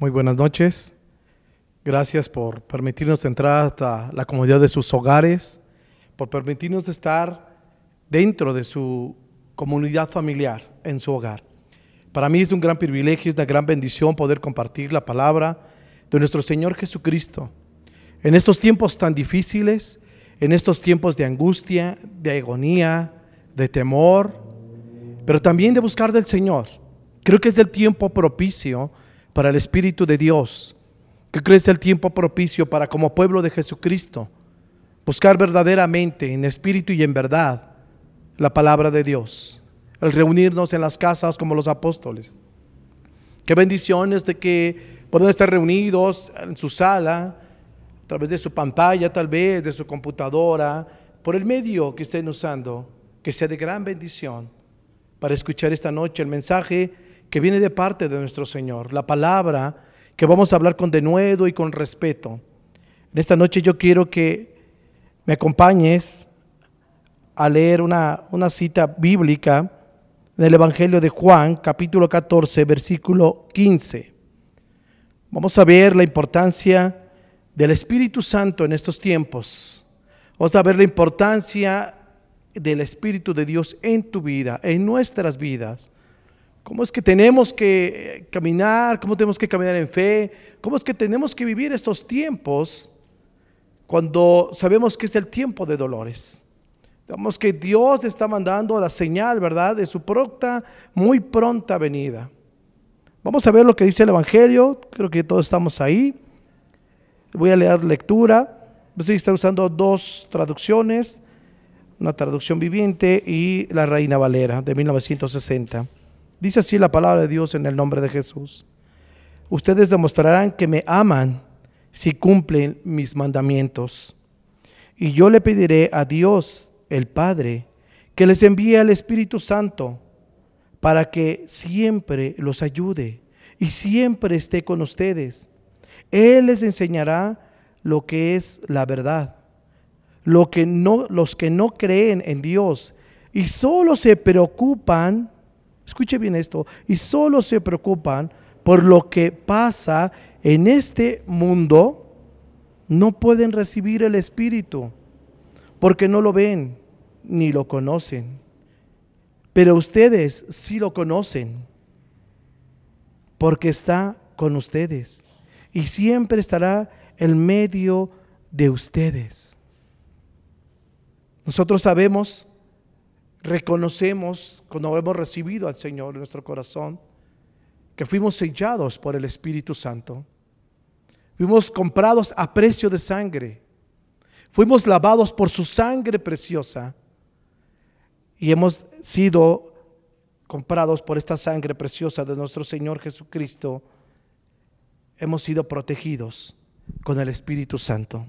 Muy buenas noches. Gracias por permitirnos entrar hasta la comodidad de sus hogares, por permitirnos estar dentro de su comunidad familiar, en su hogar. Para mí es un gran privilegio, es una gran bendición poder compartir la palabra de nuestro Señor Jesucristo. En estos tiempos tan difíciles, en estos tiempos de angustia, de agonía, de temor, pero también de buscar del Señor. Creo que es el tiempo propicio para el Espíritu de Dios. Que es el tiempo propicio para como pueblo de Jesucristo buscar verdaderamente en espíritu y en verdad la palabra de Dios. El reunirnos en las casas como los apóstoles. Qué bendiciones de que puedan estar reunidos en su sala, a través de su pantalla tal vez, de su computadora, por el medio que estén usando, que sea de gran bendición para escuchar esta noche el mensaje que viene de parte de nuestro Señor, la palabra que vamos a hablar con denuedo y con respeto. En esta noche yo quiero que me acompañes a leer una, una cita bíblica del Evangelio de Juan, capítulo 14, versículo 15. Vamos a ver la importancia del Espíritu Santo en estos tiempos. Vamos a ver la importancia del Espíritu de Dios en tu vida, en nuestras vidas. ¿Cómo es que tenemos que caminar? ¿Cómo tenemos que caminar en fe? ¿Cómo es que tenemos que vivir estos tiempos cuando sabemos que es el tiempo de dolores? Sabemos que Dios está mandando la señal, ¿verdad?, de su pronta, muy pronta venida. Vamos a ver lo que dice el Evangelio. Creo que todos estamos ahí. Voy a leer lectura. Voy a estar usando dos traducciones, una traducción viviente y la Reina Valera de 1960. Dice así la palabra de Dios en el nombre de Jesús. Ustedes demostrarán que me aman si cumplen mis mandamientos. Y yo le pediré a Dios, el Padre, que les envíe al Espíritu Santo para que siempre los ayude y siempre esté con ustedes él les enseñará lo que es la verdad. Lo que no, los que no creen en Dios y solo se preocupan, escuche bien esto, y solo se preocupan por lo que pasa en este mundo, no pueden recibir el Espíritu, porque no lo ven ni lo conocen. Pero ustedes sí lo conocen, porque está con ustedes y siempre estará en medio de ustedes. Nosotros sabemos, reconocemos cuando hemos recibido al Señor en nuestro corazón, que fuimos sellados por el Espíritu Santo. Fuimos comprados a precio de sangre. Fuimos lavados por su sangre preciosa. Y hemos sido comprados por esta sangre preciosa de nuestro Señor Jesucristo hemos sido protegidos con el Espíritu Santo.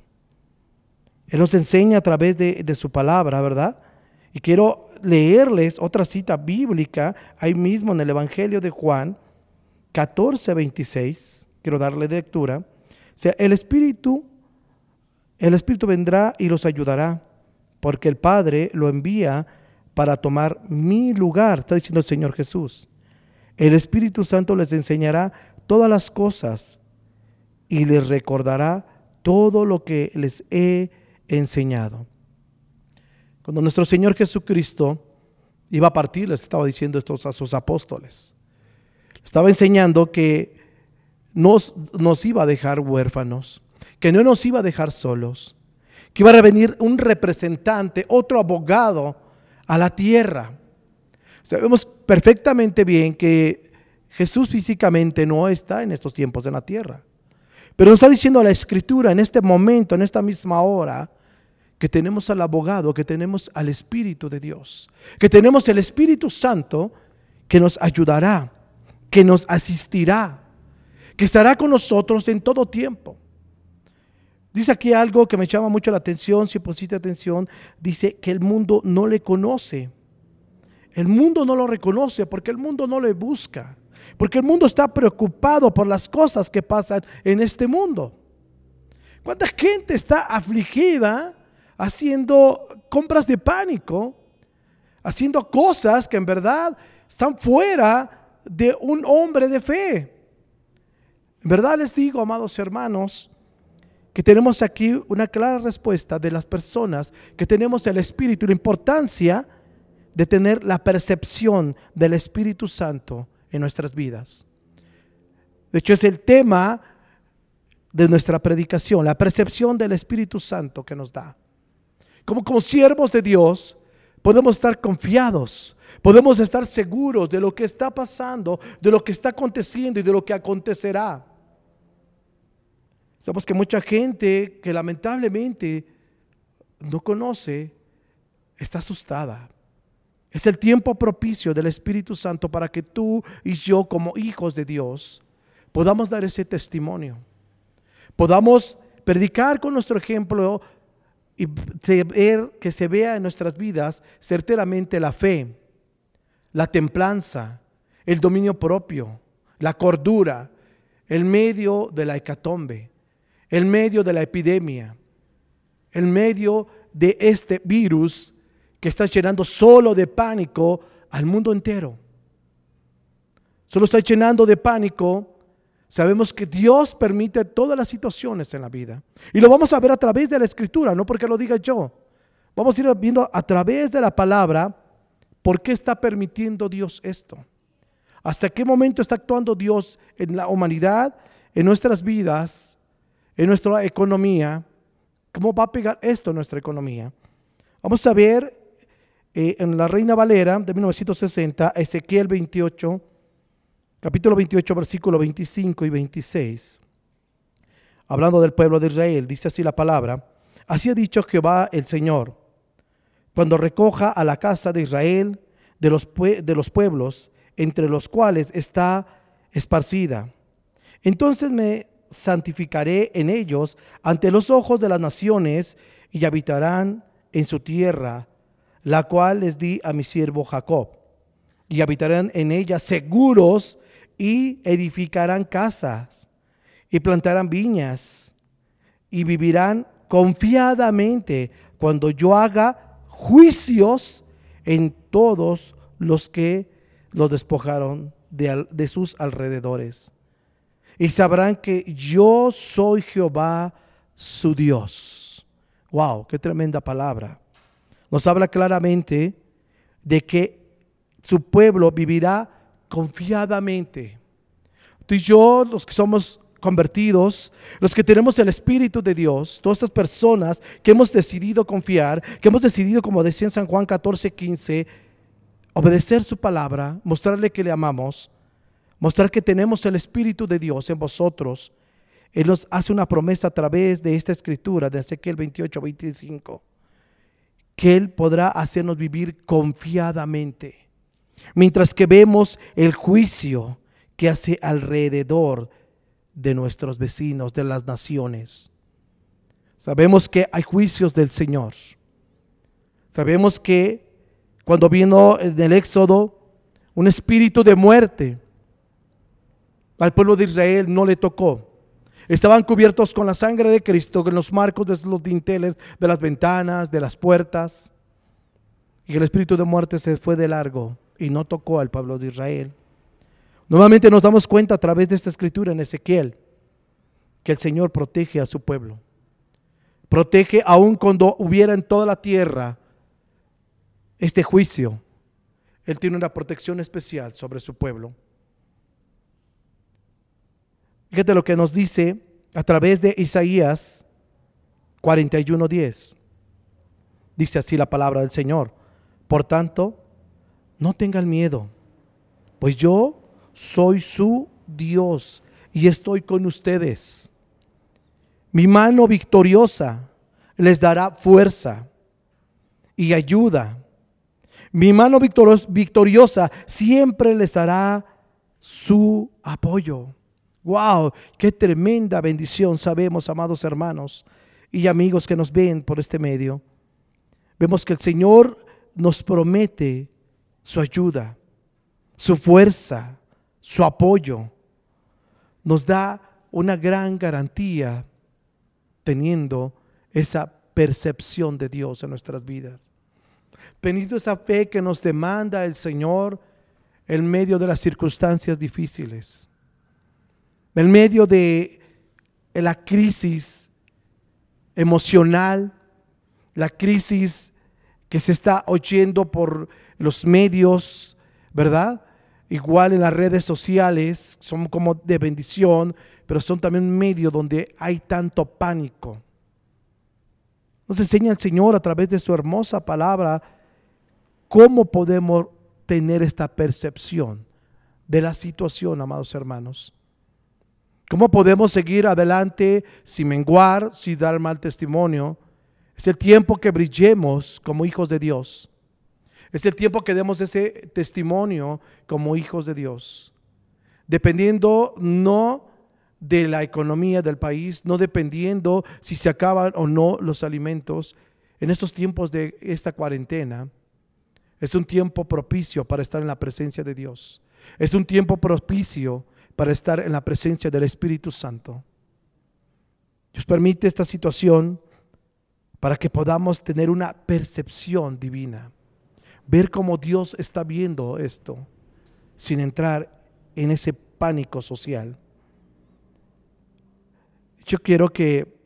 Él nos enseña a través de, su palabra, ¿verdad? Y quiero leerles otra cita bíblica ahí mismo en el Evangelio de Juan 14, 26. Quiero darle lectura. O sea, el Espíritu, el Espíritu vendrá y los ayudará, porque el Padre lo envía para tomar mi lugar, está diciendo el Señor Jesús. El Espíritu Santo les enseñará todas las cosas y les recordará todo lo que les he enseñado. Cuando nuestro Señor Jesucristo iba a partir, les estaba diciendo esto a sus apóstoles. Estaba enseñando que nos, nos iba a dejar huérfanos, que no nos iba a dejar solos, que iba a venir un representante, otro abogado a la tierra. Sabemos perfectamente bien que Jesús físicamente no está en estos tiempos en la tierra. Pero nos está diciendo la escritura en este momento, en esta misma hora, que tenemos al abogado, que tenemos al Espíritu de Dios, que tenemos el Espíritu Santo que nos ayudará, que nos asistirá, que estará con nosotros en todo tiempo. Dice aquí algo que me llama mucho la atención, si pusiste atención, dice que el mundo no le conoce. El mundo no lo reconoce porque el mundo no le busca. Porque el mundo está preocupado por las cosas que pasan en este mundo. ¿Cuánta gente está afligida haciendo compras de pánico? Haciendo cosas que en verdad están fuera de un hombre de fe. En verdad les digo, amados hermanos, que tenemos aquí una clara respuesta de las personas que tenemos el Espíritu y la importancia de tener la percepción del Espíritu Santo en nuestras vidas. De hecho, es el tema de nuestra predicación, la percepción del Espíritu Santo que nos da. Como, como siervos de Dios, podemos estar confiados, podemos estar seguros de lo que está pasando, de lo que está aconteciendo y de lo que acontecerá. Sabemos que mucha gente que lamentablemente no conoce está asustada. Es el tiempo propicio del Espíritu Santo para que tú y yo como hijos de Dios podamos dar ese testimonio. Podamos predicar con nuestro ejemplo y ver que se vea en nuestras vidas certeramente la fe, la templanza, el dominio propio, la cordura, el medio de la hecatombe, el medio de la epidemia, el medio de este virus que está llenando solo de pánico al mundo entero. Solo está llenando de pánico. Sabemos que Dios permite todas las situaciones en la vida. Y lo vamos a ver a través de la escritura, no porque lo diga yo. Vamos a ir viendo a través de la palabra por qué está permitiendo Dios esto. ¿Hasta qué momento está actuando Dios en la humanidad, en nuestras vidas, en nuestra economía? ¿Cómo va a pegar esto en nuestra economía? Vamos a ver eh, en la Reina Valera de 1960, Ezequiel 28, capítulo 28, versículo 25 y 26. Hablando del pueblo de Israel, dice así la palabra, así ha dicho Jehová el Señor, cuando recoja a la casa de Israel de los, de los pueblos entre los cuales está esparcida. Entonces me santificaré en ellos ante los ojos de las naciones y habitarán en su tierra la cual les di a mi siervo Jacob. Y habitarán en ella seguros y edificarán casas y plantarán viñas y vivirán confiadamente cuando yo haga juicios en todos los que los despojaron de, de sus alrededores. Y sabrán que yo soy Jehová su Dios. Wow, qué tremenda palabra nos habla claramente de que su pueblo vivirá confiadamente. Tú y yo, los que somos convertidos, los que tenemos el Espíritu de Dios, todas estas personas que hemos decidido confiar, que hemos decidido, como decía en San Juan 14, 15, obedecer su palabra, mostrarle que le amamos, mostrar que tenemos el Espíritu de Dios en vosotros. Él nos hace una promesa a través de esta escritura de Ezequiel 28, 25 que Él podrá hacernos vivir confiadamente. Mientras que vemos el juicio que hace alrededor de nuestros vecinos, de las naciones. Sabemos que hay juicios del Señor. Sabemos que cuando vino en el Éxodo un espíritu de muerte, al pueblo de Israel no le tocó. Estaban cubiertos con la sangre de Cristo, en los marcos de los dinteles, de las ventanas, de las puertas. Y el espíritu de muerte se fue de largo y no tocó al pueblo de Israel. Nuevamente nos damos cuenta a través de esta escritura en Ezequiel que el Señor protege a su pueblo. Protege aun cuando hubiera en toda la tierra este juicio. Él tiene una protección especial sobre su pueblo. Fíjate lo que nos dice a través de Isaías 41:10. Dice así la palabra del Señor. Por tanto, no tengan miedo, pues yo soy su Dios y estoy con ustedes. Mi mano victoriosa les dará fuerza y ayuda. Mi mano victoriosa siempre les dará su apoyo. Wow, qué tremenda bendición sabemos, amados hermanos y amigos que nos ven por este medio. Vemos que el Señor nos promete su ayuda, su fuerza, su apoyo. Nos da una gran garantía teniendo esa percepción de Dios en nuestras vidas. Teniendo esa fe que nos demanda el Señor en medio de las circunstancias difíciles. en medio de la crisis emocional, la crisis que se está oyendo por los medios, ¿verdad? Igual en las redes sociales, son como de bendición, pero son también un medio donde hay tanto pánico. Nos enseña el Señor a través de su hermosa palabra cómo podemos tener esta percepción de la situación, amados hermanos. ¿Cómo podemos seguir adelante sin menguar, sin dar mal testimonio? Es el tiempo que brillemos como hijos de Dios. Es el tiempo que demos ese testimonio como hijos de Dios. Dependiendo no de la economía del país, no dependiendo si se acaban o no los alimentos, en estos tiempos de esta cuarentena, es un tiempo propicio para estar en la presencia de Dios. Es un tiempo propicio para estar en la presencia del Espíritu Santo. Dios permite esta situación para que podamos tener una percepción divina, ver cómo Dios está viendo esto sin entrar en ese pánico social. Yo quiero que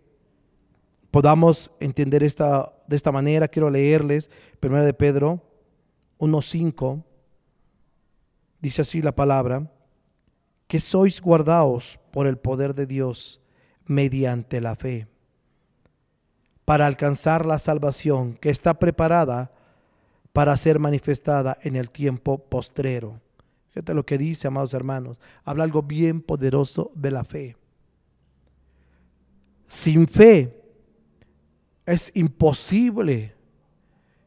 podamos entender esta, de esta manera. Quiero leerles 1 de Pedro 1.5. Dice así la palabra, que sois guardados por el poder de Dios mediante la fe, para alcanzar la salvación que está preparada para ser manifestada en el tiempo postrero. Fíjate lo que dice, amados hermanos. Habla algo bien poderoso de la fe. Sin fe es imposible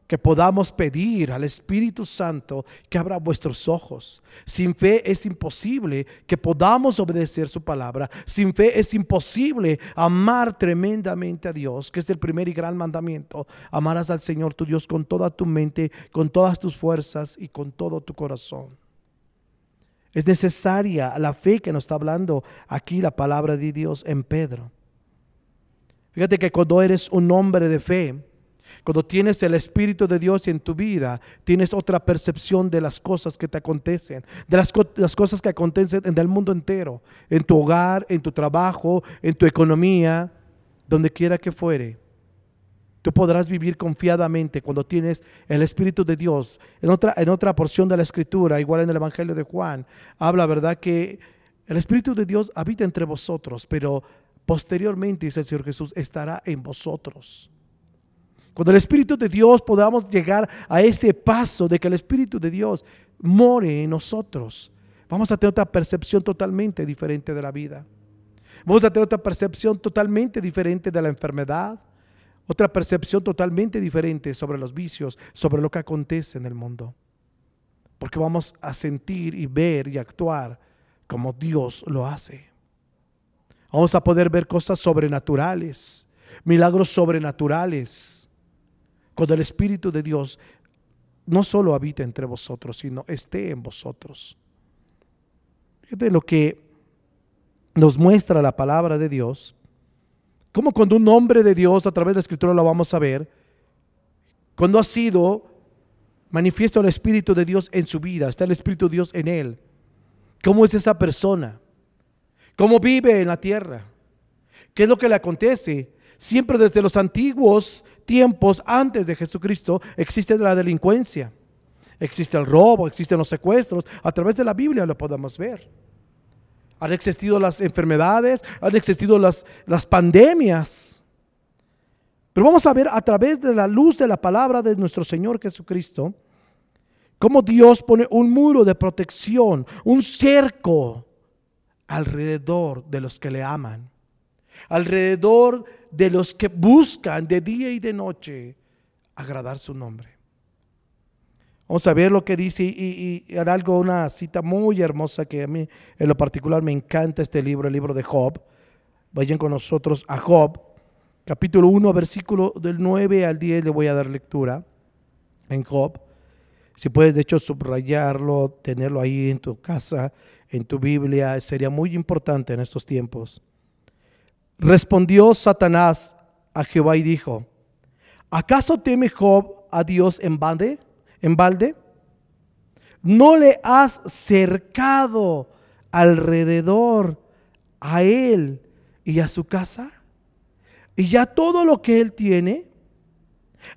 que podamos pedir al Espíritu Santo que abra vuestros ojos. Sin fe es imposible que podamos obedecer su palabra. Sin fe es imposible amar tremendamente a Dios, que es el primer y gran mandamiento. Amarás al Señor tu Dios con toda tu mente, con todas tus fuerzas y con todo tu corazón. Es necesaria la fe que nos está hablando aquí la palabra de Dios en Pedro. Fíjate que cuando eres un hombre de fe, cuando tienes el Espíritu de Dios en tu vida, tienes otra percepción de las cosas que te acontecen, de las, cosas que acontecen en el mundo entero, en tu hogar, en tu trabajo, en tu economía, donde quiera que fuere. Tú podrás vivir confiadamente cuando tienes el Espíritu de Dios. En otra, en otra porción de la Escritura, igual en el Evangelio de Juan, habla, ¿verdad?, que el Espíritu de Dios habita entre vosotros, pero posteriormente, dice el Señor Jesús, estará en vosotros. Cuando el Espíritu de Dios podamos llegar a ese paso de que el Espíritu de Dios more en nosotros, vamos a tener otra percepción totalmente diferente de la vida. Vamos a tener otra percepción totalmente diferente de la enfermedad, otra percepción totalmente diferente sobre los vicios, sobre lo que acontece en el mundo. Porque vamos a sentir y ver y actuar como Dios lo hace. Vamos a poder ver cosas sobrenaturales, milagros sobrenaturales. Cuando el Espíritu de Dios no solo habita entre vosotros, sino esté en vosotros. Fíjate lo que nos muestra la palabra de Dios. Como cuando un hombre de Dios, a través de la Escritura lo vamos a ver, cuando ha sido manifiesto el Espíritu de Dios en su vida, está el Espíritu de Dios en él. ¿Cómo es esa persona? cómo vive en la tierra, qué es lo que le acontece. Siempre desde los antiguos tiempos, antes de Jesucristo, existe la delincuencia, existe el robo, existen los secuestros. A través de la Biblia lo podemos ver. Han existido las enfermedades, han existido las, las pandemias. Pero vamos a ver a través de la luz de la palabra de nuestro Señor Jesucristo, cómo Dios pone un muro de protección, un cerco alrededor de los que le aman, alrededor de los que buscan de día y de noche agradar su nombre. Vamos a ver lo que dice y, y, algo, una cita muy hermosa que a mí en lo particular me encanta este libro, el libro de Job. Vayan con nosotros a Job, capítulo 1, versículo del 9 al 10, le voy a dar lectura en Job. Si puedes, de hecho, subrayarlo, tenerlo ahí en tu casa, en tu Biblia, sería muy importante en estos tiempos. Respondió Satanás a Jehová y dijo, ¿acaso teme Job a Dios en balde? ¿En balde? ¿No le has cercado alrededor a él y a su casa y ya todo lo que él tiene,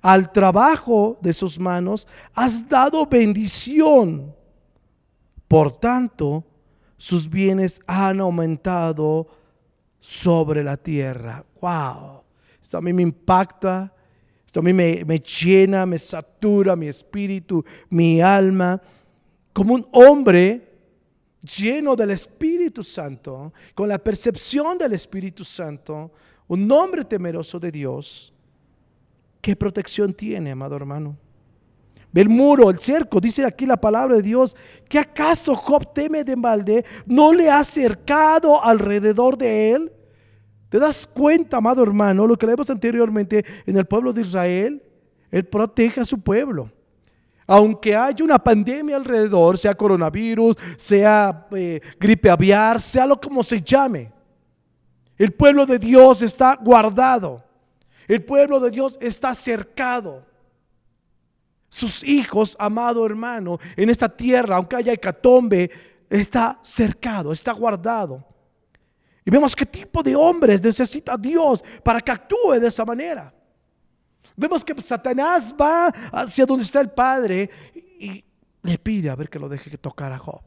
al trabajo de sus manos, has dado bendición. Por tanto, sus bienes han aumentado sobre la tierra. Wow, esto a mí me impacta, esto a mí me, me llena, me satura mi espíritu, mi alma, como un hombre lleno del Espíritu Santo, con la percepción del Espíritu Santo, un hombre temeroso de Dios, ¿qué protección tiene, amado hermano? El muro, el cerco, dice aquí la palabra de Dios, que acaso Job teme de balde, no le ha cercado alrededor de él. ¿Te das cuenta, amado hermano, lo que leemos anteriormente en el pueblo de Israel? Él protege a su pueblo aunque haya una pandemia alrededor, sea coronavirus, sea eh, gripe aviar, sea lo como se llame, el pueblo de Dios está guardado. El pueblo de Dios está cercado. Sus hijos, amado hermano, en esta tierra, aunque haya hecatombe, está cercado, está guardado. Y vemos qué tipo de hombres necesita Dios para que actúe de esa manera. Vemos que Satanás va hacia donde está el Padre y le pide a ver que lo deje tocar a Job.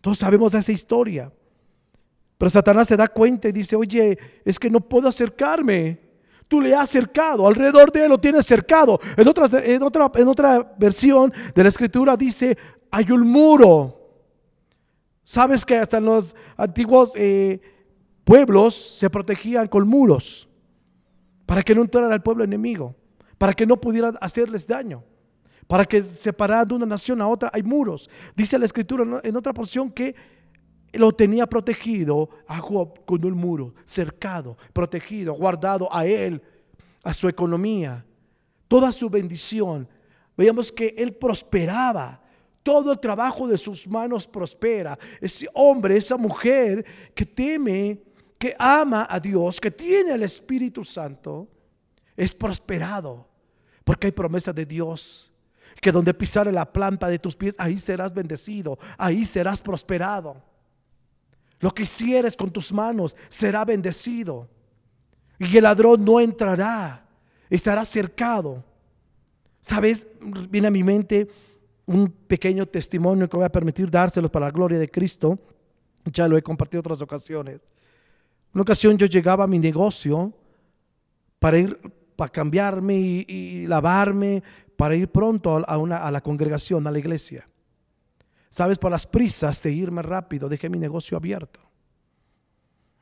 Todos sabemos esa historia. Pero Satanás se da cuenta y dice, oye, es que no puedo acercarme. Tú le has acercado, alrededor de él lo tienes cercado. En otra, en otra, en otra versión de la escritura dice, hay un muro. Sabes que hasta en los antiguos eh, pueblos se protegían con muros para que no entrara al pueblo enemigo, para que no pudiera hacerles daño, para que separara de una nación a otra hay muros. Dice la escritura en otra porción que lo tenía protegido a Job con un muro, cercado, protegido, guardado a él, a su economía, toda su bendición. Veíamos que él prosperaba. Todo el trabajo de sus manos prospera. Ese hombre, esa mujer que teme que ama a Dios, que tiene el Espíritu Santo, es prosperado. Porque hay promesa de Dios. Que donde pisare la planta de tus pies, ahí serás bendecido, ahí serás prosperado. Lo que hicieres con tus manos será bendecido. Y el ladrón no entrará, estará cercado. ¿Sabes? Viene a mi mente un pequeño testimonio que voy a permitir dárselo para la gloria de Cristo. Ya lo he compartido otras ocasiones. Una ocasión yo llegaba a mi negocio para ir, para cambiarme y, lavarme, para ir pronto a, una, a la congregación, a la iglesia. Sabes, por las prisas de irme rápido, dejé mi negocio abierto.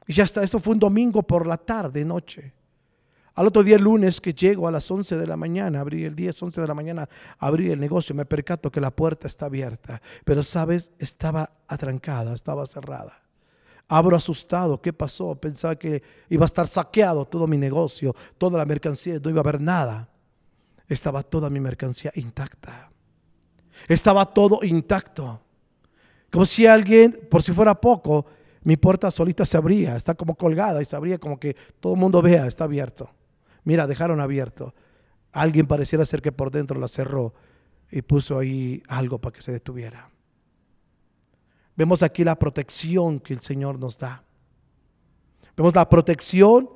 Y ya está, eso fue un domingo por la tarde, noche. Al otro día, lunes, que llego a las 11 de la mañana, abrí el 10, 11 de la mañana, abrí el negocio, me percato que la puerta está abierta. Pero, sabes, estaba atrancada, estaba cerrada. Abro asustado, ¿qué pasó? Pensaba que iba a estar saqueado todo mi negocio, toda la mercancía, no iba a haber nada. Estaba toda mi mercancía intacta. Estaba todo intacto. Como si alguien, por si fuera poco, mi puerta solita se abría, está como colgada y se abría como que todo el mundo vea, está abierto. Mira, dejaron abierto. Alguien pareciera ser que por dentro la cerró y puso ahí algo para que se detuviera. Vemos aquí la protección que el Señor nos da. Vemos la protección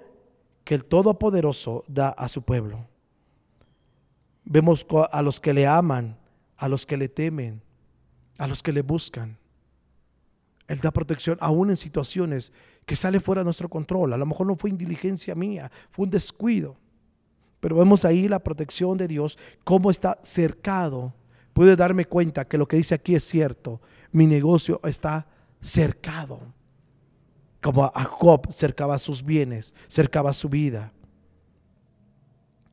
que el Todopoderoso da a su pueblo. Vemos a los que le aman, a los que le temen, a los que le buscan. Él da protección aún en situaciones que sale fuera de nuestro control. A lo mejor no fue indiligencia mía, fue un descuido. Pero vemos ahí la protección de Dios, cómo está cercado. Pude darme cuenta que lo que dice aquí es cierto mi negocio está cercado. Como a Job cercaba sus bienes, cercaba su vida.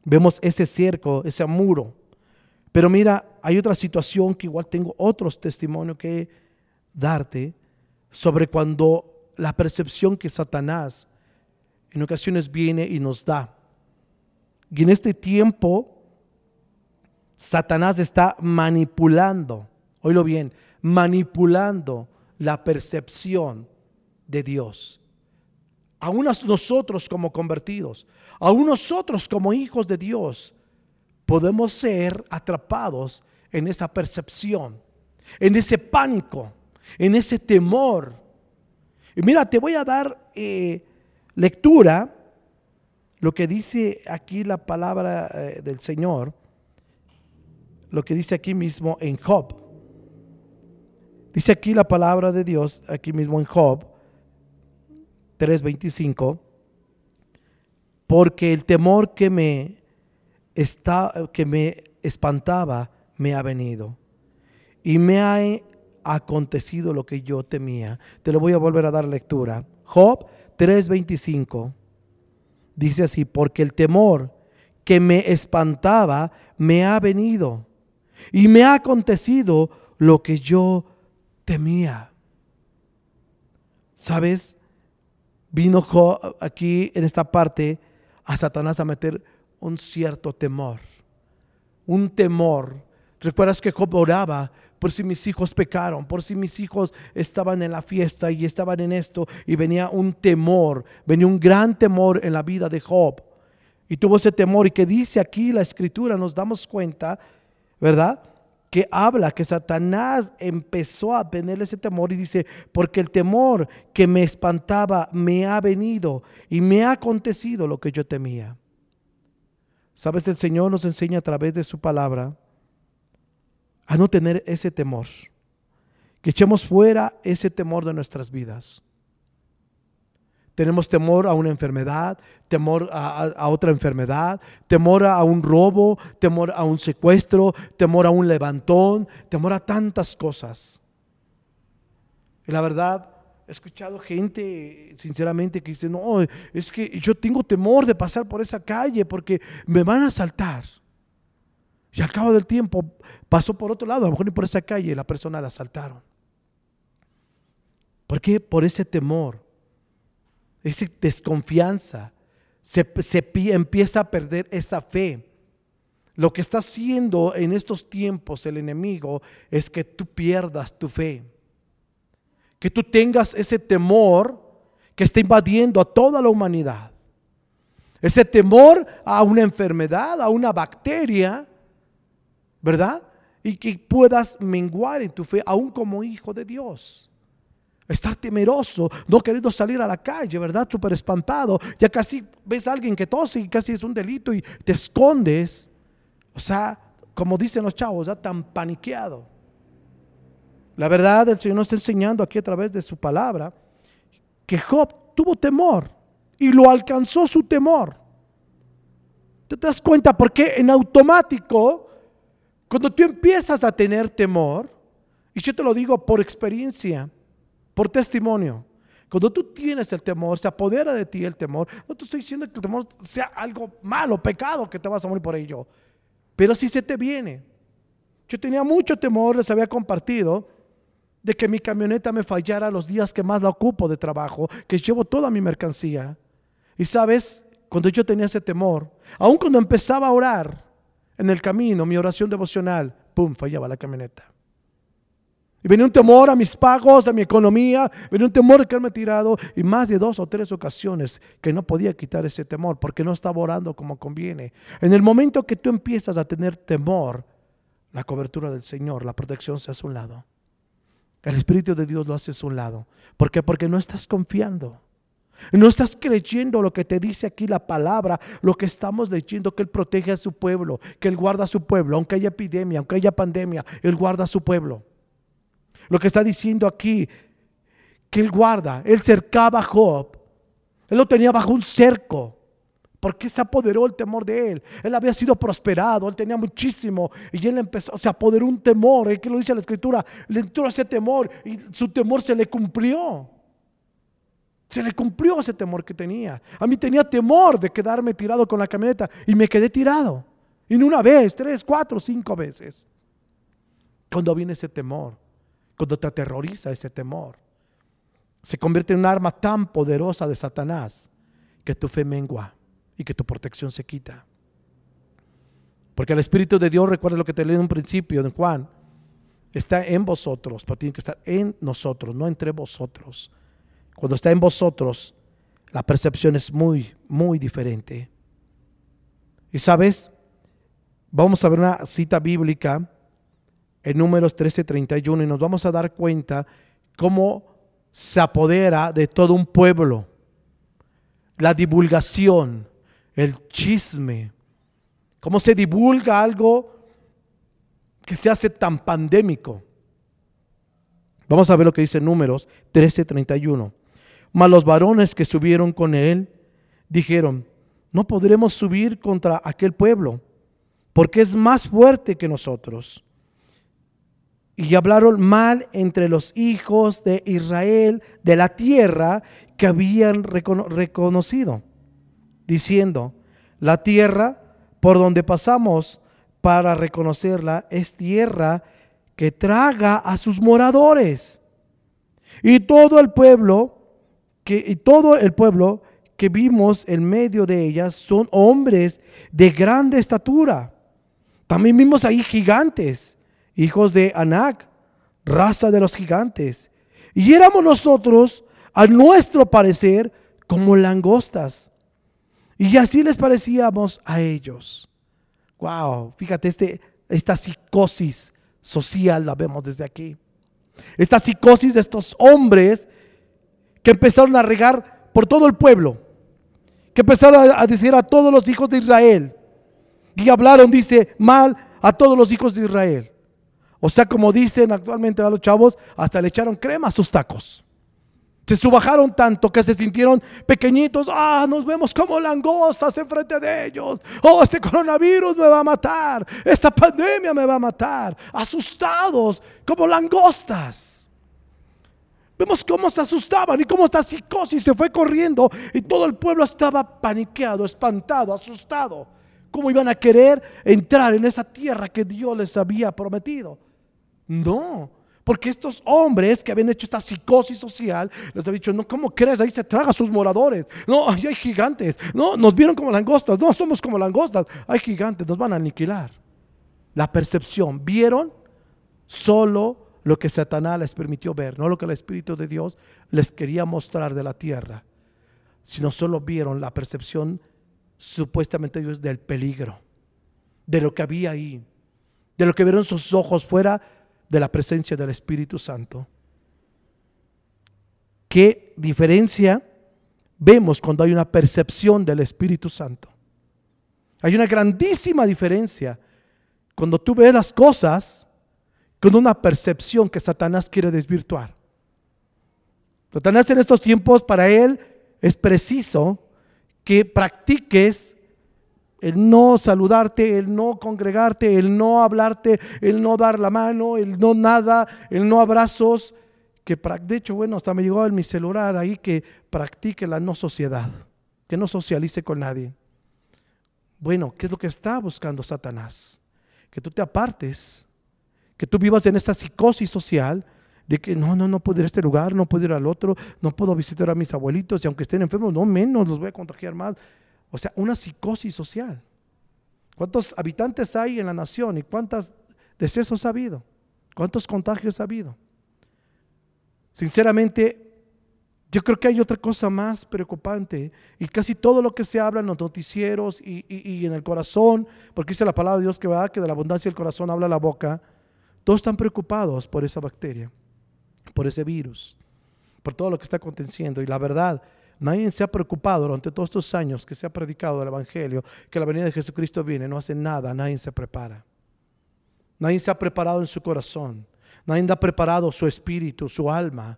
Vemos ese cerco, ese muro. Pero mira, hay otra situación que igual tengo otros testimonios que darte sobre cuando la percepción que Satanás en ocasiones viene y nos da. Y en este tiempo, Satanás está manipulando, oílo bien, manipulando la percepción de Dios. Aún nosotros como convertidos, aún nosotros como hijos de Dios, podemos ser atrapados en esa percepción, en ese pánico, en ese temor, Y mira, te voy a dar eh, lectura, lo que dice aquí la palabra eh, del Señor, lo que dice aquí mismo en Job. Dice aquí la palabra de Dios, aquí mismo en Job 3:25, porque el temor que me, está, que me espantaba me ha venido y me ha acontecido lo que yo temía. Te lo voy a volver a dar lectura. Job 3:25 dice así, porque el temor que me espantaba me ha venido y me ha acontecido lo que yo temía. ¿Sabes? Vino aquí en esta parte a Satanás a meter un cierto temor. Un temor. ¿Recuerdas que Job oraba por si mis hijos pecaron, por si mis hijos estaban en la fiesta y estaban en esto, y venía un temor, venía un gran temor en la vida de Job. Y tuvo ese temor y que dice aquí la escritura, nos damos cuenta, ¿verdad? Que habla que Satanás empezó a tener ese temor y dice, porque el temor que me espantaba me ha venido y me ha acontecido lo que yo temía. Sabes, el Señor nos enseña a través de su palabra a no tener ese temor. Que echemos fuera ese temor de nuestras vidas. Tenemos temor a una enfermedad, temor a, otra enfermedad, temor a un robo, temor a un secuestro, temor a un levantón, temor a tantas cosas. Y la verdad, he escuchado gente, sinceramente, que dice, no, es que yo tengo temor de pasar por esa calle porque me van a asaltar. Y al cabo del tiempo pasó por otro lado, a lo mejor ni por esa calle, la persona la asaltaron. ¿Por qué? Por ese temor, esa desconfianza. Se, se empieza a perder esa fe. Lo que está haciendo en estos tiempos el enemigo es que tú pierdas tu fe. Que tú tengas ese temor que está invadiendo a toda la humanidad. Ese temor a una enfermedad, a una bacteria ¿verdad? Y que puedas menguar en tu fe, aún como hijo de Dios. Estar temeroso, no queriendo salir a la calle, ¿verdad? Súper espantado. Ya casi ves a alguien que tose y casi es un delito y te escondes. O sea, como dicen los chavos, ¿verdad? tan paniqueado. La verdad, el Señor nos está enseñando aquí a través de su palabra que Job tuvo temor y lo alcanzó su temor. ¿Te das cuenta? Porque en automático cuando tú empiezas a tener temor, y yo te lo digo por experiencia, por testimonio, cuando tú tienes el temor, se apodera de ti el temor, no te estoy diciendo que el temor sea algo malo, pecado, que te vas a morir por ello, pero si se te viene. Yo tenía mucho temor, les había compartido, de que mi camioneta me fallara los días que más la ocupo de trabajo, que llevo toda mi mercancía. Y sabes, cuando yo tenía ese temor, aun cuando empezaba a orar, en el camino, mi oración devocional, ¡pum!, fallaba la camioneta. Y venía un temor a mis pagos, a mi economía, venía un temor de quedarme tirado y más de dos o tres ocasiones que no podía quitar ese temor porque no estaba orando como conviene. En el momento que tú empiezas a tener temor, la cobertura del Señor, la protección se hace a un lado. El Espíritu de Dios lo hace a un lado. ¿Por qué? Porque no estás confiando. No estás creyendo lo que te dice aquí la palabra, lo que estamos leyendo, que Él protege a su pueblo, que Él guarda a su pueblo, aunque haya epidemia, aunque haya pandemia, Él guarda a su pueblo. Lo que está diciendo aquí, que Él guarda, Él cercaba a Job, Él lo tenía bajo un cerco. Porque se apoderó el temor de él. Él había sido prosperado, él tenía muchísimo. Y él empezó, se apoderó un temor. ¿eh? ¿Qué lo dice la escritura? Le entró ese temor y su temor se le cumplió. Se le cumplió ese temor que tenía. A mí tenía temor de quedarme tirado con la camioneta y me quedé tirado. Y no una vez, tres, cuatro, cinco veces. Cuando viene ese temor, cuando te aterroriza ese temor, se convierte en un arma tan poderosa de Satanás que tu fe mengua y que tu protección se quita. Porque el Espíritu de Dios, recuerda lo que te leí en un principio de Juan, está en vosotros, pero tiene que estar en nosotros, no entre vosotros. Cuando está en vosotros, la percepción es muy, muy diferente. Y sabes, vamos a ver una cita bíblica en números 13:31 y nos vamos a dar cuenta cómo se apodera de todo un pueblo. La divulgación, el chisme, cómo se divulga algo que se hace tan pandémico. Vamos a ver lo que dice Números 13:31. Mas los varones que subieron con él dijeron, no podremos subir contra aquel pueblo, porque es más fuerte que nosotros. Y hablaron mal entre los hijos de Israel de la tierra que habían reconocido, diciendo, la tierra por donde pasamos para reconocerla es tierra que traga a sus moradores. Y todo el pueblo que y todo el pueblo que vimos en medio de ellas son hombres de grande estatura. También vimos ahí gigantes, hijos de Anac, raza de los gigantes. Y éramos nosotros, a nuestro parecer, como langostas. Y así les parecíamos a ellos. Wow, fíjate, este, esta psicosis social la vemos desde aquí. Esta psicosis de estos hombres que empezaron a regar por todo el pueblo, que empezaron a decir a todos los hijos de Israel, y hablaron, dice, mal a todos los hijos de Israel. O sea, como dicen actualmente a los chavos, hasta le echaron crema a sus tacos. Se subajaron tanto que se sintieron pequeñitos. Ah, nos vemos como langostas enfrente de ellos. Oh, este coronavirus me va a matar. Esta pandemia me va a matar. Asustados como langostas. Vemos cómo se asustaban y cómo esta psicosis se fue corriendo y todo el pueblo estaba paniqueado, espantado, asustado. ¿Cómo iban a querer entrar en esa tierra que Dios les había prometido? No, porque estos hombres que habían hecho esta psicosis social, les habían dicho, no, ¿cómo crees? Ahí se traga a sus moradores. No, ahí hay gigantes. No, nos vieron como langostas. No, somos como langostas. Hay gigantes, nos van a aniquilar. La percepción, vieron solo lo que Satanás les permitió ver, no lo que el Espíritu de Dios les quería mostrar de la tierra, sino solo vieron la percepción supuestamente Dios del peligro, de lo que había ahí, de lo que vieron sus ojos fuera de la presencia del Espíritu Santo. ¿Qué diferencia vemos cuando hay una percepción del Espíritu Santo? Hay una grandísima diferencia cuando tú ves las cosas con una percepción que Satanás quiere desvirtuar. Satanás en estos tiempos para él es preciso que practiques el no saludarte, el no congregarte, el no hablarte, el no dar la mano, el no nada, el no abrazos, que de hecho, bueno, hasta me llegó en mi celular ahí que practique la no sociedad, que no socialice con nadie. Bueno, ¿qué es lo que está buscando Satanás? Que tú te apartes, que tú vivas en esa psicosis social de que no, no, no puedo ir a este lugar, no puedo ir al otro, no puedo visitar a mis abuelitos y aunque estén enfermos, no menos, los voy a contagiar más. O sea, una psicosis social. ¿Cuántos habitantes hay en la nación y cuántos decesos ha habido? ¿Cuántos contagios ha habido? Sinceramente, yo creo que hay otra cosa más preocupante y casi todo lo que se habla en los noticieros y, en el corazón, porque dice la palabra de Dios que va que de la abundancia del corazón habla la boca, todos están preocupados por esa bacteria, por ese virus, por todo lo que está aconteciendo y la verdad Nadie se ha preocupado durante todos estos años que se ha predicado el Evangelio, que la venida de Jesucristo viene, no hace nada, nadie se prepara. Nadie se ha preparado en su corazón, nadie ha preparado su espíritu, su alma,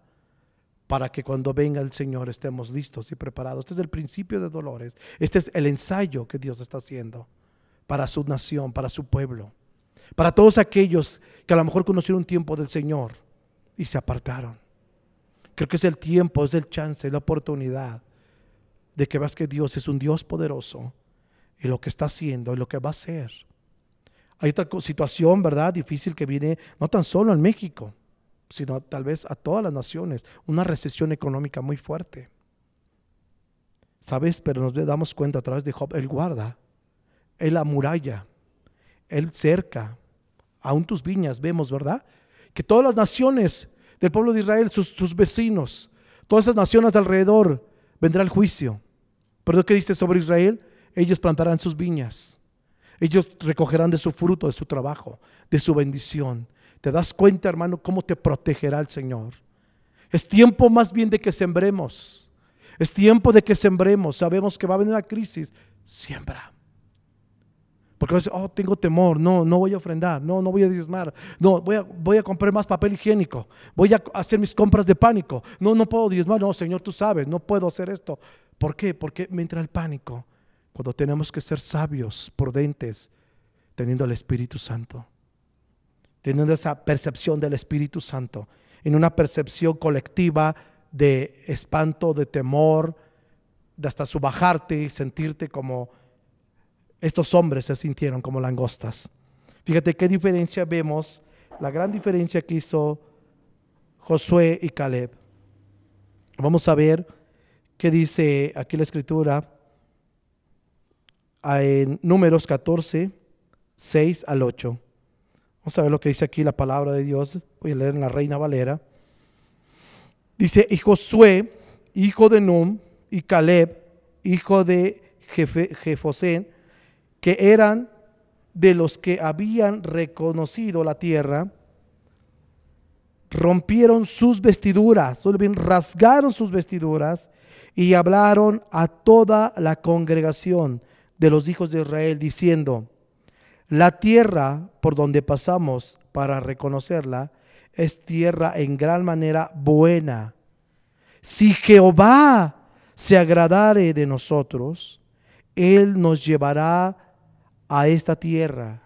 para que cuando venga el Señor estemos listos y preparados. Este es el principio de dolores, este es el ensayo que Dios está haciendo para su nación, para su pueblo, para todos aquellos que a lo mejor conocieron un tiempo del Señor y se apartaron. Creo que es el tiempo, es el chance, la oportunidad de que veas que Dios es un Dios poderoso y lo que está haciendo y lo que va a hacer. Hay otra situación, ¿verdad? Difícil que viene no tan solo en México, sino tal vez a todas las naciones, una recesión económica muy fuerte. ¿Sabes? Pero nos damos cuenta a través de Job, Él guarda, Él la muralla, Él cerca, aún tus viñas vemos, ¿verdad? Que todas las naciones del pueblo de Israel, sus, vecinos, todas esas naciones alrededor, vendrá el juicio. Pero ¿qué dice sobre Israel? Ellos plantarán sus viñas. Ellos recogerán de su fruto, de su trabajo, de su bendición. ¿Te das cuenta, hermano, cómo te protegerá el Señor? Es tiempo más bien de que sembremos. Es tiempo de que sembremos. Sabemos que va a venir una crisis. Siembra. Porque a veces, oh, tengo temor, no, no voy a ofrendar, no, no voy a diezmar, no, voy a, voy a comprar más papel higiénico, voy a hacer mis compras de pánico, no, no puedo diezmar, no, Señor, tú sabes, no puedo hacer esto. ¿Por qué? Porque me entra el pánico cuando tenemos que ser sabios, prudentes, teniendo el Espíritu Santo, teniendo esa percepción del Espíritu Santo, en una percepción colectiva de espanto, de temor, de hasta subajarte y sentirte como estos hombres se sintieron como langostas. Fíjate qué diferencia vemos, la gran diferencia que hizo Josué y Caleb. Vamos a ver qué dice aquí la escritura en números 14, 6 al 8. Vamos a ver lo que dice aquí la palabra de Dios. Voy a leer en la Reina Valera. Dice, y Josué, hijo de Num, y Caleb, hijo de Jefosén, que eran de los que habían reconocido la tierra, rompieron sus vestiduras, rasgaron sus vestiduras y hablaron a toda la congregación de los hijos de Israel diciendo, la tierra por donde pasamos para reconocerla es tierra en gran manera buena. Si Jehová se agradare de nosotros, Él nos llevará a esta tierra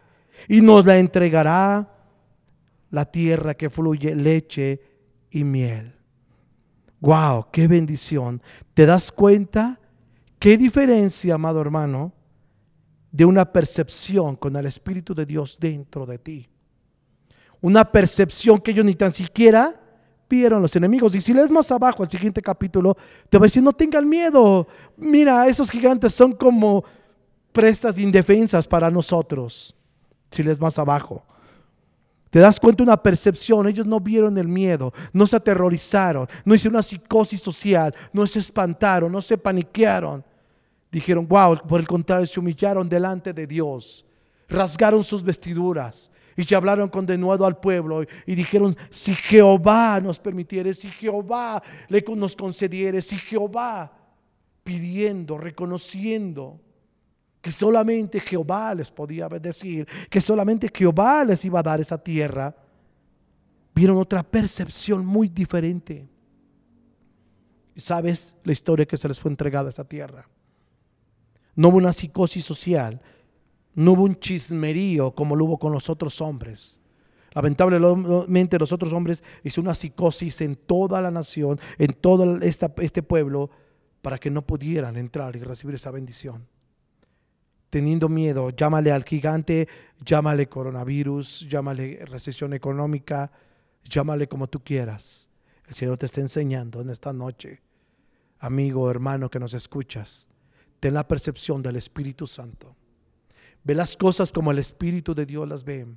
y nos la entregará la tierra que fluye leche y miel. Wow, qué bendición. ¿Te das cuenta? ¿Qué diferencia, amado hermano, de una percepción con el Espíritu de Dios dentro de ti? Una percepción que ellos ni tan siquiera vieron los enemigos. Y si lees más abajo, el siguiente capítulo, te va a decir, no tengan miedo. Mira, esos gigantes son como prestas indefensas para nosotros. Si lees más abajo. Te das cuenta una percepción, ellos no vieron el miedo, no se aterrorizaron, no hicieron una psicosis social, no se espantaron, no se paniquearon. Dijeron, wow, por el contrario, se humillaron delante de Dios, rasgaron sus vestiduras y se hablaron con denuedo al pueblo y dijeron, si Jehová nos permitiere, si Jehová nos concediere, si Jehová pidiendo, reconociendo que solamente Jehová les podía decir, que solamente Jehová les iba a dar esa tierra, vieron otra percepción muy diferente. Sabes la historia que se les fue entregada a esa tierra. No hubo una psicosis social, no hubo un chismerío como lo hubo con los otros hombres. Lamentablemente los otros hombres hizo una psicosis en toda la nación, en todo este pueblo, para que no pudieran entrar y recibir esa bendición teniendo miedo, llámale al gigante, llámale coronavirus, llámale recesión económica, llámale como tú quieras. El Señor te está enseñando en esta noche, amigo, hermano que nos escuchas, ten la percepción del Espíritu Santo. Ve las cosas como el Espíritu de Dios las ve.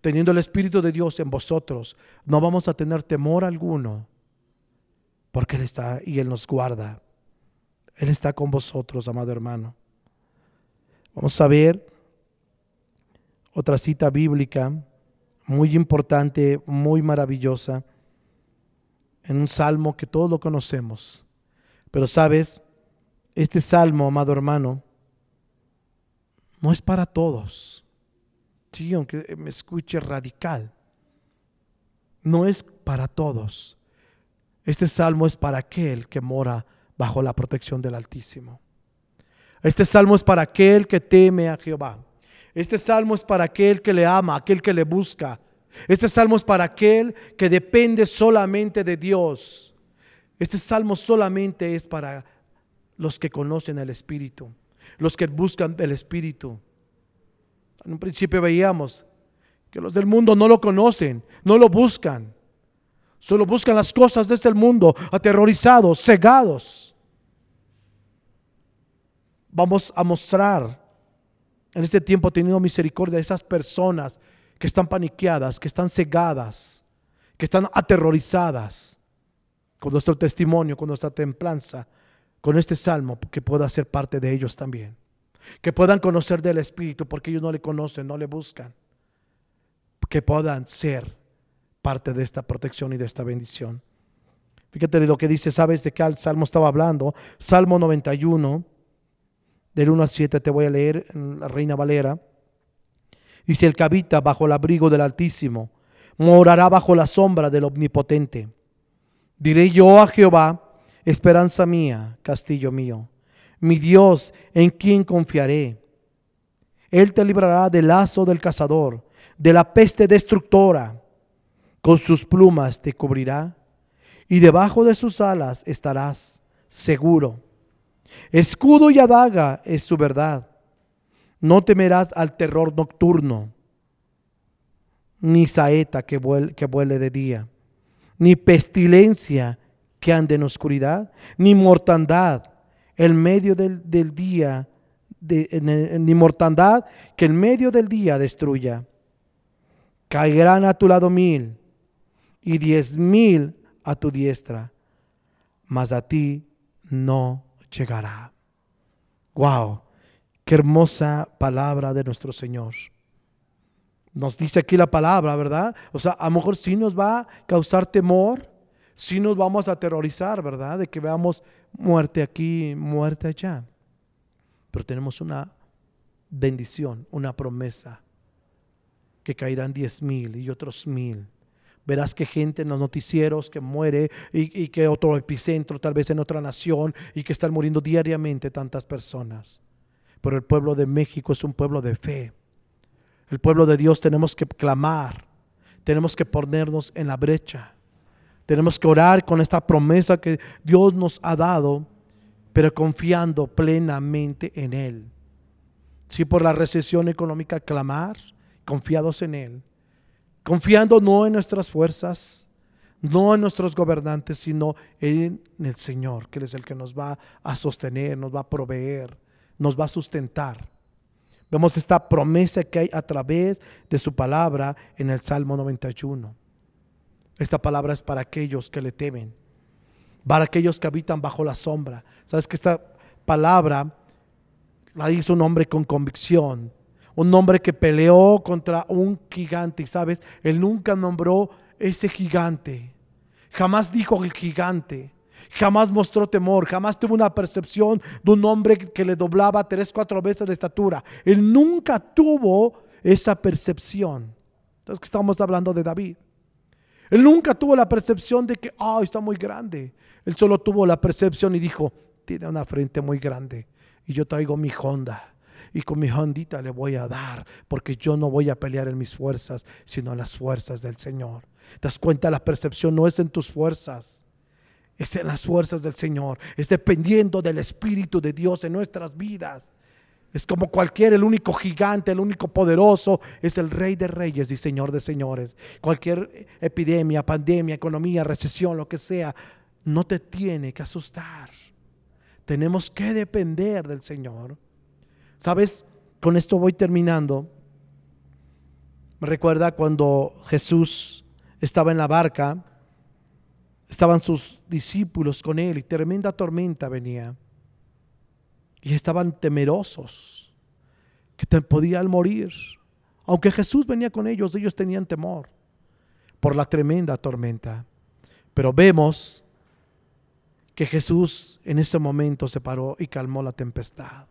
Teniendo el Espíritu de Dios en vosotros, no vamos a tener temor alguno, porque Él está y Él nos guarda. Él está con vosotros, amado hermano. Vamos a ver otra cita bíblica muy importante, muy maravillosa, en un salmo que todos lo conocemos. Pero sabes, este salmo, amado hermano, no es para todos. Sí, aunque me escuche radical, no es para todos. Este salmo es para aquel que mora bajo la protección del Altísimo. Este salmo es para aquel que teme a Jehová. Este salmo es para aquel que le ama, aquel que le busca. Este salmo es para aquel que depende solamente de Dios. Este salmo solamente es para los que conocen el Espíritu, los que buscan el Espíritu. En un principio veíamos que los del mundo no lo conocen, no lo buscan. Solo buscan las cosas de este mundo, aterrorizados, cegados vamos a mostrar en este tiempo teniendo misericordia de esas personas que están paniqueadas, que están cegadas, que están aterrorizadas con nuestro testimonio, con nuestra templanza, con este salmo, que pueda ser parte de ellos también. Que puedan conocer del Espíritu, porque ellos no le conocen, no le buscan. Que puedan ser parte de esta protección y de esta bendición. Fíjate lo que dice, ¿sabes de qué salmo estaba hablando? Salmo 91, del 1 al 7 te voy a leer en la Reina Valera. Dice, el que habita bajo el abrigo del Altísimo, morará bajo la sombra del Omnipotente. Diré yo a Jehová, esperanza mía, castillo mío, mi Dios, en quien confiaré. Él te librará del lazo del cazador, de la peste destructora. Con sus plumas te cubrirá y debajo de sus alas estarás seguro. Escudo y adaga es su verdad. No temerás al terror nocturno, ni saeta que vuele, de día, ni pestilencia que ande en oscuridad, ni mortandad en medio del, día, ni mortandad que en medio del día destruya. Caerán a tu lado mil y diez mil a tu diestra, mas a ti no llegará. Wow, qué hermosa palabra de nuestro Señor. Nos dice aquí la palabra, ¿verdad? O sea, a lo mejor sí nos va a causar temor, sí nos vamos a aterrorizar, ¿verdad? De que veamos muerte aquí, muerte allá. Pero tenemos una bendición, una promesa, que caerán diez mil y otros mil Verás que gente en los noticieros que muere y, que otro epicentro tal vez en otra nación y que están muriendo diariamente tantas personas. Pero el pueblo de México es un pueblo de fe. El pueblo de Dios tenemos que clamar, tenemos que ponernos en la brecha. Tenemos que orar con esta promesa que Dios nos ha dado, pero confiando plenamente en Él. Si por la recesión económica clamar, confiados en Él confiando no en nuestras fuerzas, no en nuestros gobernantes, sino en el Señor, que es el que nos va a sostener, nos va a proveer, nos va a sustentar. Vemos esta promesa que hay a través de su palabra en el Salmo 91. Esta palabra es para aquellos que le temen, para aquellos que habitan bajo la sombra. Sabes que esta palabra la hizo un hombre con convicción, un hombre que peleó contra un gigante. Sabes, él nunca nombró ese gigante. Jamás dijo el gigante. Jamás mostró temor, jamás tuvo una percepción de un hombre que le doblaba tres, cuatro veces de estatura. Él nunca tuvo esa percepción. Entonces, que estamos hablando de David. Él nunca tuvo la percepción de que, ah, está muy grande. Él solo tuvo la percepción y dijo, tiene una frente muy grande y yo traigo mi Honda y con mi hondita le voy a dar, porque yo no voy a pelear en mis fuerzas, sino en las fuerzas del Señor. ¿Te das cuenta? La percepción no es en tus fuerzas, es en las fuerzas del Señor, es dependiendo del Espíritu de Dios en nuestras vidas. Es como cualquier, el único gigante, el único poderoso, es el Rey de Reyes y Señor de Señores. Cualquier epidemia, pandemia, economía, recesión, lo que sea, no te tiene que asustar. Tenemos que depender del Señor. ¿Sabes? Con esto voy terminando. Me recuerda cuando Jesús estaba en la barca, estaban sus discípulos con él y tremenda tormenta venía. Y estaban temerosos, que te podían morir. Aunque Jesús venía con ellos, ellos tenían temor por la tremenda tormenta. Pero vemos que Jesús en ese momento se paró y calmó la tempestad.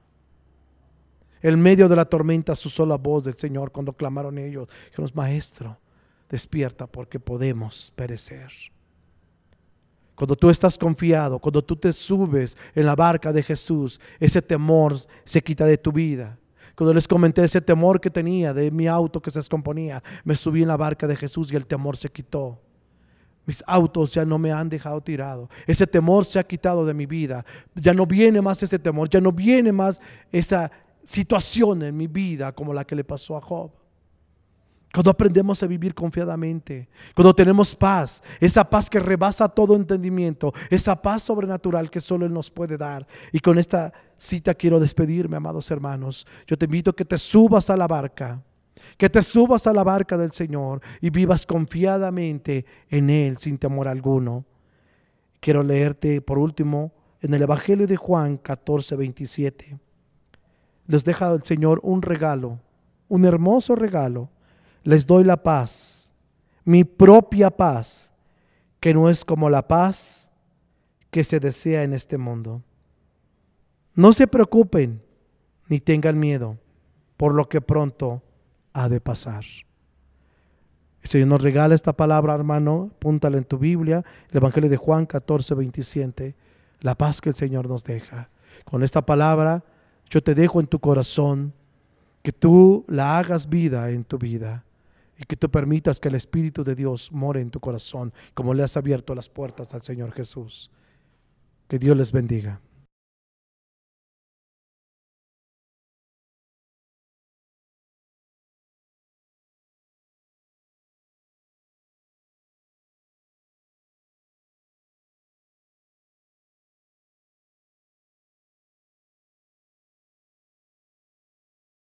En medio de la tormenta susó la voz del Señor cuando clamaron ellos. Dijeron, Maestro, despierta porque podemos perecer. Cuando tú estás confiado, cuando tú te subes en la barca de Jesús, ese temor se quita de tu vida. Cuando les comenté ese temor que tenía de mi auto que se descomponía, me subí en la barca de Jesús y el temor se quitó. Mis autos ya no me han dejado tirado. Ese temor se ha quitado de mi vida. Ya no viene más ese temor, ya no viene más esa situación en mi vida como la que le pasó a Job. Cuando aprendemos a vivir confiadamente, cuando tenemos paz, esa paz que rebasa todo entendimiento, esa paz sobrenatural que solo Él nos puede dar. Y con esta cita quiero despedirme, amados hermanos. Yo te invito a que te subas a la barca, que te subas a la barca del Señor y vivas confiadamente en Él sin temor alguno. Quiero leerte por último en el Evangelio de Juan 14, 27 les deja el Señor un regalo, un hermoso regalo. Les doy la paz, mi propia paz, que no es como la paz que se desea en este mundo. No se preocupen ni tengan miedo por lo que pronto ha de pasar. El Señor nos regala esta palabra, hermano, púntala en tu Biblia, el Evangelio de Juan 14, 27, la paz que el Señor nos deja. Con esta palabra yo te dejo en tu corazón que tú la hagas vida en tu vida y que tú permitas que el Espíritu de Dios more en tu corazón, como le has abierto las puertas al Señor Jesús. Que Dios les bendiga.